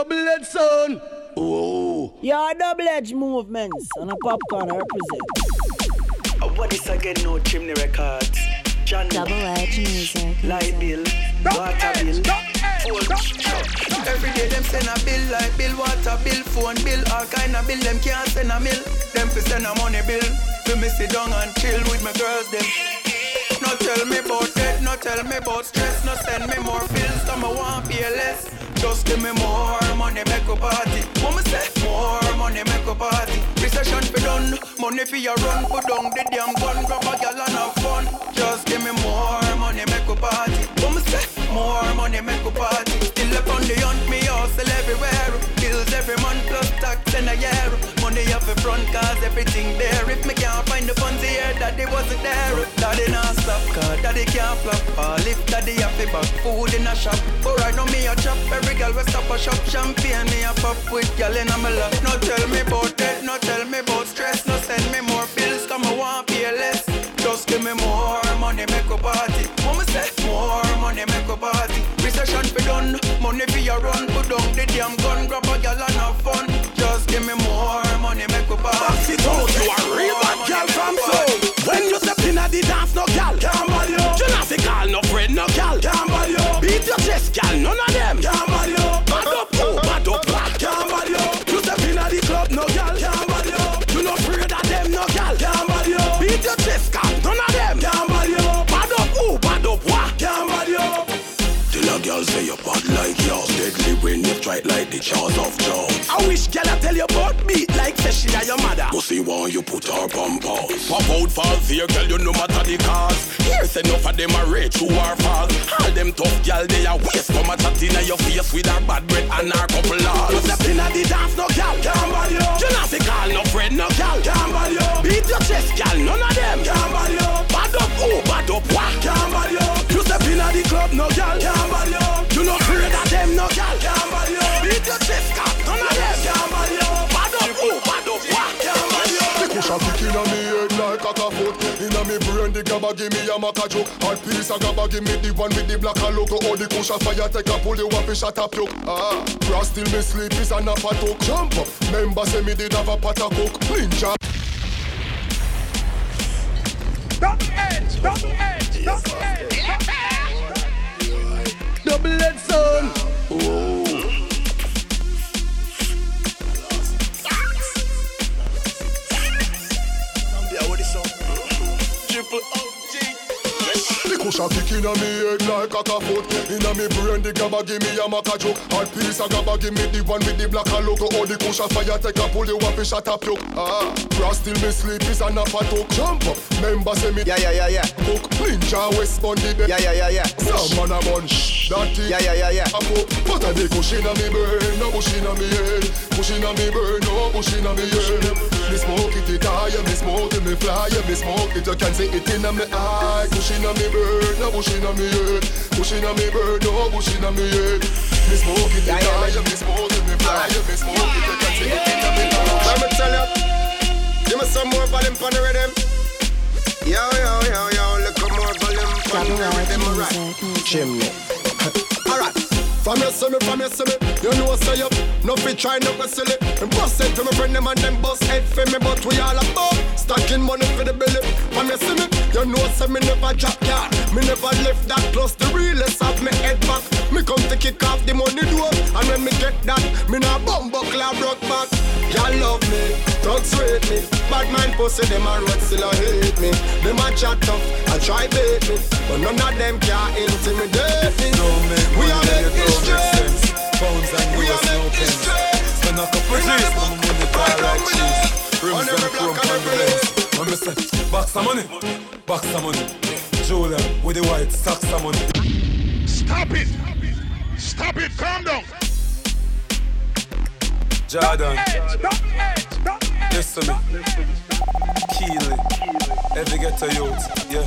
Double edge son. Oh. Yeah, double-edged movements and a popcorn I represent. Uh, what is again? No chimney records. John double-edged music. Light bill, water bill, phone. Every day them send a bill, light bill, water bill, phone bill, all kind of bill. Them can't send a mill. Them fi send a money bill. Fi me sit down and chill with my girls. Them. No tell me about debt, no tell me about stress, no send me more bills, come I want pay less. Just give me more money, make a party. Mama say more money, make a party. Recession fi done, money fi your run, put down the damn gun, grab a gal and have fun. Just give me more money, make a party. Mama say more money, make a party. Still up on the hunt, me hustle everywhere. Bills every month plus tax in a year. Money off the front, cause everything there. If me can't find the funds here, that daddy wasn't there. Daddy not stop, cause daddy can't flop. Uh, All if daddy have to back food in a shop. But right now me a chop, every girl we stop a shop. Champagne me a pop with girl in a me lap. No tell me about debt, no tell me about stress. No send me more bills, come I want pay less. Just give me more money, make a party. Mama say more money, make a party. Recession fi done, money fi your run. Put down the damn gun, grab a gal and have fun. Just give me more money, make a party. Box it out, you a real bad girl from soul. When you at the dance, no gal can't bother you. Not fi call no friend, no gal can't bother you. Beat your chest, gal, none of them can't bother you. Bad up, oh, bad up, bad can't bother you. You step in at the club, no gal can't bother you. You no afraid of them, no gal can't bother you. Beat your chest, gal, none of them can't bother you. Bad up, oh, bad up, what can't bother you. Till a girl say you're bad like yours Deadly when you strike like the jaws of Jaws I wish girl I tell you your mother. Pussy one you put her on pause Pop out falls here girl you no matter the cause Here's enough of them are rich who are false All them tough girl they are waste. Come a chat in your face with her bad breath and her couple laws You step in at the dance no girl can't bother you You not fi call no friend no girl can't bother you Beat your chest girl none of them can't bother you Bad up who bad up what can't bother you You step in at the club no girl can't bother you cushion kick inna me head like a foot Inna me brain the gabba give me a maca joke. Hot piece of gabba give me the one with the black and logo. All the cushion fire take a pull you up and shut up yoke Ah, cross till me sleep is an a talk Jump up, member say me did have a pot of coke. Ninja Double edge inna me head like a foot Inna me brain the gabba give me a maca joke. Hot piece of gabba give me the one with the black and logo. All the cushion fire take a pull you up and shut up yoke Ah, cross till me sleep is an a talk. Jump up, member say me Yeah, yeah, yeah, yeah. cook Ninja West on the bed Yeah, yeah, yeah, yeah. Some man a bunch That thing Yeah, yeah, yeah, yeah. a pop But a the cushion a me brain No bush inna me head Cushion a me brain No bush inna me head Me smoke it it high Me smoke it me fly Me smoke it You can see it inna me eye Cushion a me brain No bush inna me head Cushion a me brain No bush inna me head Me smoke it it Yeah, yeah, high yeah. Me smoke it me fly Me smoke it You can see it inna me eye Let me tell you. Give me some more volume for the rhythm. Yo, yo, yo, yo. Double. Chimney. Alright. From you see me, from you see me, you know say you No fit try no go silly. And bust it to my friend them and them bust head for me But we all about stacking money for the belly From you see me, you know say me never drop yard Me never left that plus the realest of me head back. Me come to kick off the money door And when me get that, me nah bumbo clap rock back. Y'all love me, thugs rate me. Bad mind pussy, them a road still a hate me. Them a chat tough, I try bait me But none of them can intimidate me. We are history Pounds and We US are no pens. Spend a couple G's, my money buy like cheese. Rims and chrome and on the every lens. When me say, box of money, box of money. Julia with the white socks of money. Stop it! Stop it! Calm down! Jordan, listen to me. Keely, every ghetto youth, yeah.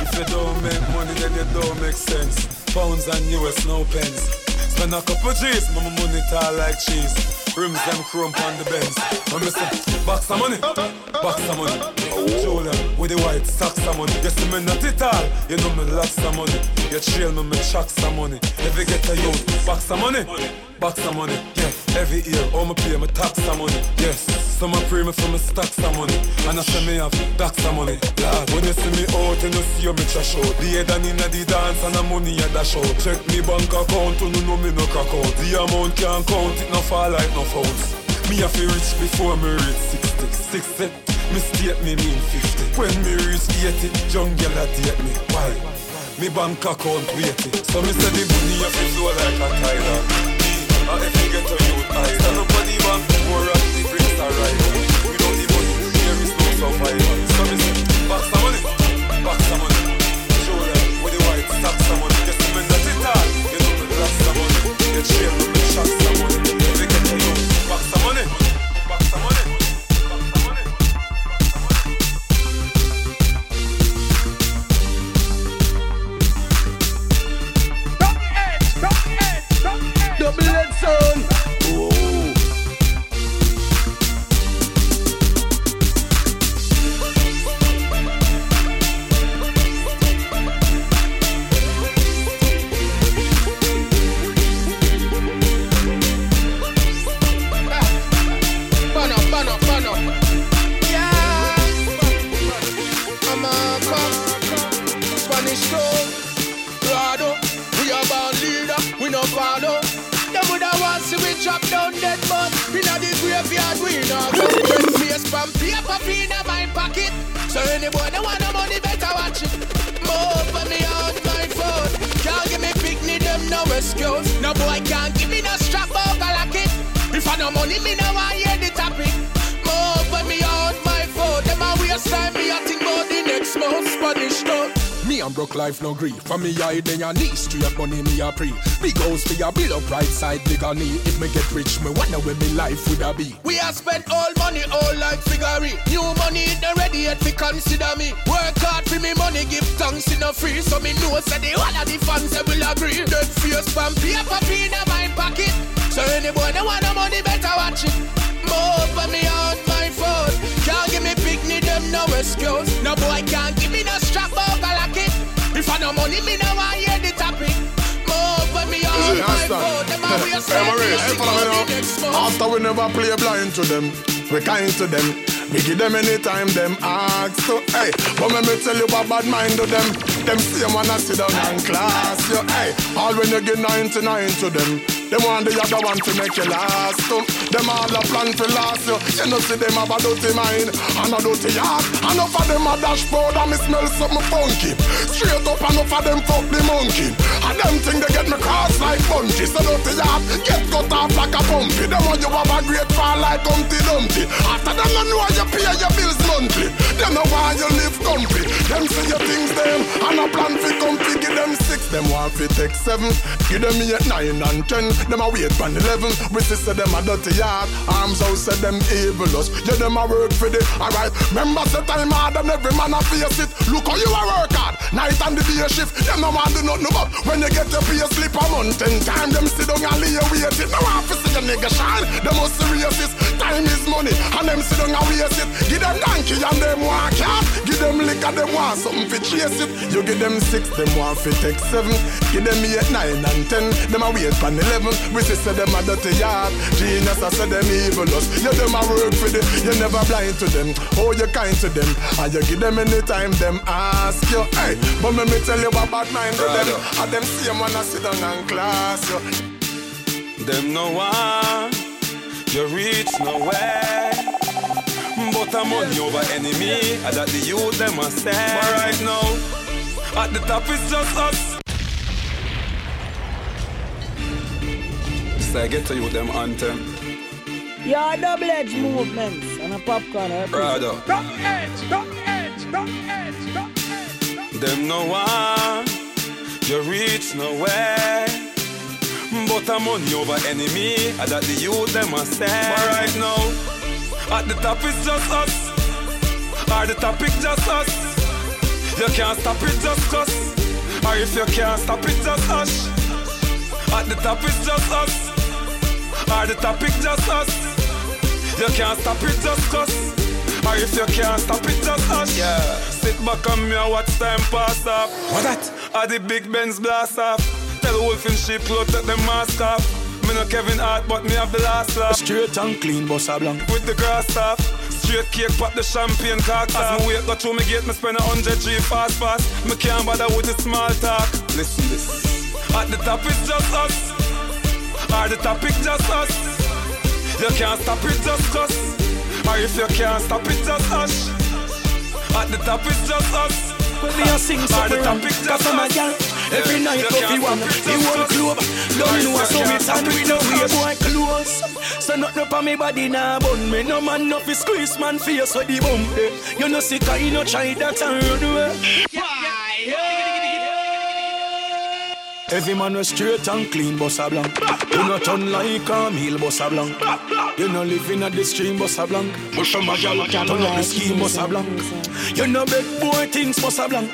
If you don't make money, then you don't make sense. Pounds and US, no pens. Spend a couple G's, my money tall like cheese. Rims them chrome on the Benz. I'm say, box of money, box of money. Julia with the white socks of money. You see me not it all, you know me lots of money. You trail me, me chuck some money. You get a youth, box of money, box of money. Yeah, every year, all my pay, me tax some money. Yes, some I pray me for me stack some money. And I say me have tax some money. Lord, when you see me out, you know see you me trash out. The head and inna the dance and the money I dash out. Check me bank account, you know me no crack out. The amount can't count, it no fall like no phones. Me have to rich before me reach 60. 60, me state me mean 50. When me reach 80, jungle a date me. Why? Me bank account waiting. So me say the money have to flow like a Tyler. And if you get a youth high, stand up on the bank, more of the bricks are right. Without the money, there is no survival. Paper in my pocket. So any boy that want no money better watch it. Move for me on my phone. Can't give me picnic them no excuse. No boy can't give me no strap over like it If I no money me no want hear the topic. Move for me on my phone. Them a waste time me a think about the next month Spanish me and broke life no grief. For me, I then your knees straight money me a pre. Big house for your build up right side, bigger knee. If me get rich, me wonder where me life would a be. We have spent all money, all like figure. New money in the ready yet fi consider me. Work hard for me money, give thanks in a free. So me know say the all of the fans they will agree. Dead face from paper in my pocket. So any boy that want no money better watch it. More for me on excuse. No boy can't give me no strap over like it. If I no money, me no want hear the topic. More me on my understand. phone. Them a waste Hey, time, Marie, me hey, think follow me about now. the next month. After we never play blind to them, we kind to them. We give them anytime them ask to, hey. But let me tell you what bad mind to them. Them same I sit down and class you, hey. All when you get 99 to them. Them want the other one to make you last to. Them all a plan to last you. You know see them have a dirty mind and a dirty heart. Enough of them a dashboard and me smell something funky. Straight up enough of them fuck the monkey. And them think they get me cross like bunchy. So dirty heart get cut off like a pumpy. Them you have a great fall like Humpty Dumpty. After them no know you pay your bills monthly. Them no want you live comfy. Them see your things them and a plan for comfy. Give them six, them want fi take seven. Give them eight, nine and ten. Them a wait for eleven. We see say them a dirty yard. Arms out say them evil us. Yeah, them a work for the alright. Remember say time hard and every man a face it. Look how you a work hard. Night and the day shift. Them no want do nothing but when you get your pay slip a month in time. Them sit down and lay wait it. No want fi see your nigga shine. Them must serious it. Time is money and them sit down and waste it. Give them donkey and them want cat. Give them liquor, them want something fi chase it. You give them six, them want fi take seven. Give them eight, nine and ten. Them a wait for eleven. We say them a dirty yard. Genius I say them evil us. You them a work for the. You never blind to them. Oh you kind to them. And you give them any time them ask you. Hey, but me me tell you bad mind to them. And them same one a sit down and class you. Them no one, you reach nowhere. But I'm money over enemy, and that the youth them a say. But right now, at the top it's just us. So I get to you them anthem, Your double edge movements and a popcorn eh, represent. brother. Them no one, you reach nowhere. But I'm money over enemy, and that the youth them a say. But right now, at the top it's just us. Or the topic just us. You can't stop it just us. Or if you can't stop it just us. At the top it's just us. Or the topic just us. You can't stop it just us. Or if you can't stop it just us. Yeah. Sit back on me and watch time pass off. What that? Are the big Benz blast off. Tell the Wolf in sheep clothes take them mask off. Me no Kevin Hart, but me have the last laugh. Straight and clean, boss a blank. With the grass off. Straight cake, pop the champagne cock As me wait, go through me gate, me spend a hundred G fast fast. Me can't bother with the small talk. Listen this. At the top it's just us. Or the topic just us. You can't stop it just us. Or if you can't stop it just us. At the top it's just us. When me a sing something wrong, cause I'm a girl Every night go fi one, the whole club Don't know so it's and we know we boy close So nothing up on me body nah bun me. No man no fi squeeze man face so the bump eh. You know sick I no try that and run away Every man was straight and clean, boss a blank. You not turn like a meal, boss a blank. You no live in a the stream, boss a blank. From a gal, turn up the scheme, boss a blank. You no beg boy things, boss a blank.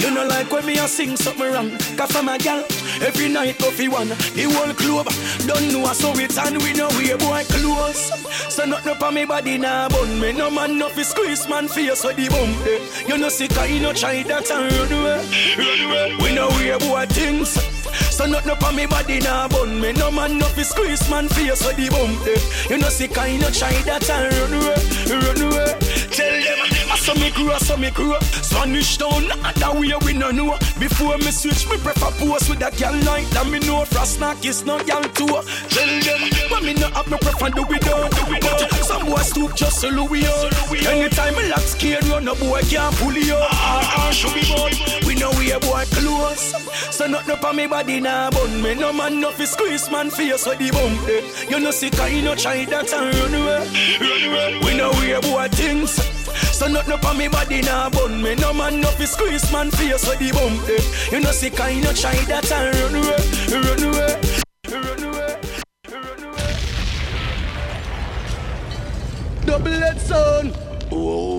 You no like when me a sing something wrong. Cause from a gal, every night fi one. The whole club don't know so it's and we know we boy close. So nothing up on me body nah bun me. No man no fi squeeze man face so the bump. eh. You no sick, you no try that and run away. Run away. We know we boy things. So nothing up on me body nah bun me No man no fi squeeze man face so the bump eh. You know see kind of try that and run away, run away Tell them I saw me crew, I saw me crew Spanish town, that way we no know. Before me switch, me prefer post with that girl like that Me know frost knock is no girl too Tell them, but me no have me prefer do it down But some boy stoop just so Louis on Anytime me lock scared run a boy can't pull you up. Ah, ah, show me boy. We know we a boy close. So nothing up on me body nah bun me. No man no fi squeeze man face so the bump eh. You know sick I no try that and run away. Run away. We know we a boy things so nothing up on me body nah bun me. No man no fi squeeze man face so the bump eh. You know sick I no try that and run away Run away Run away Run away. Double head son. Oh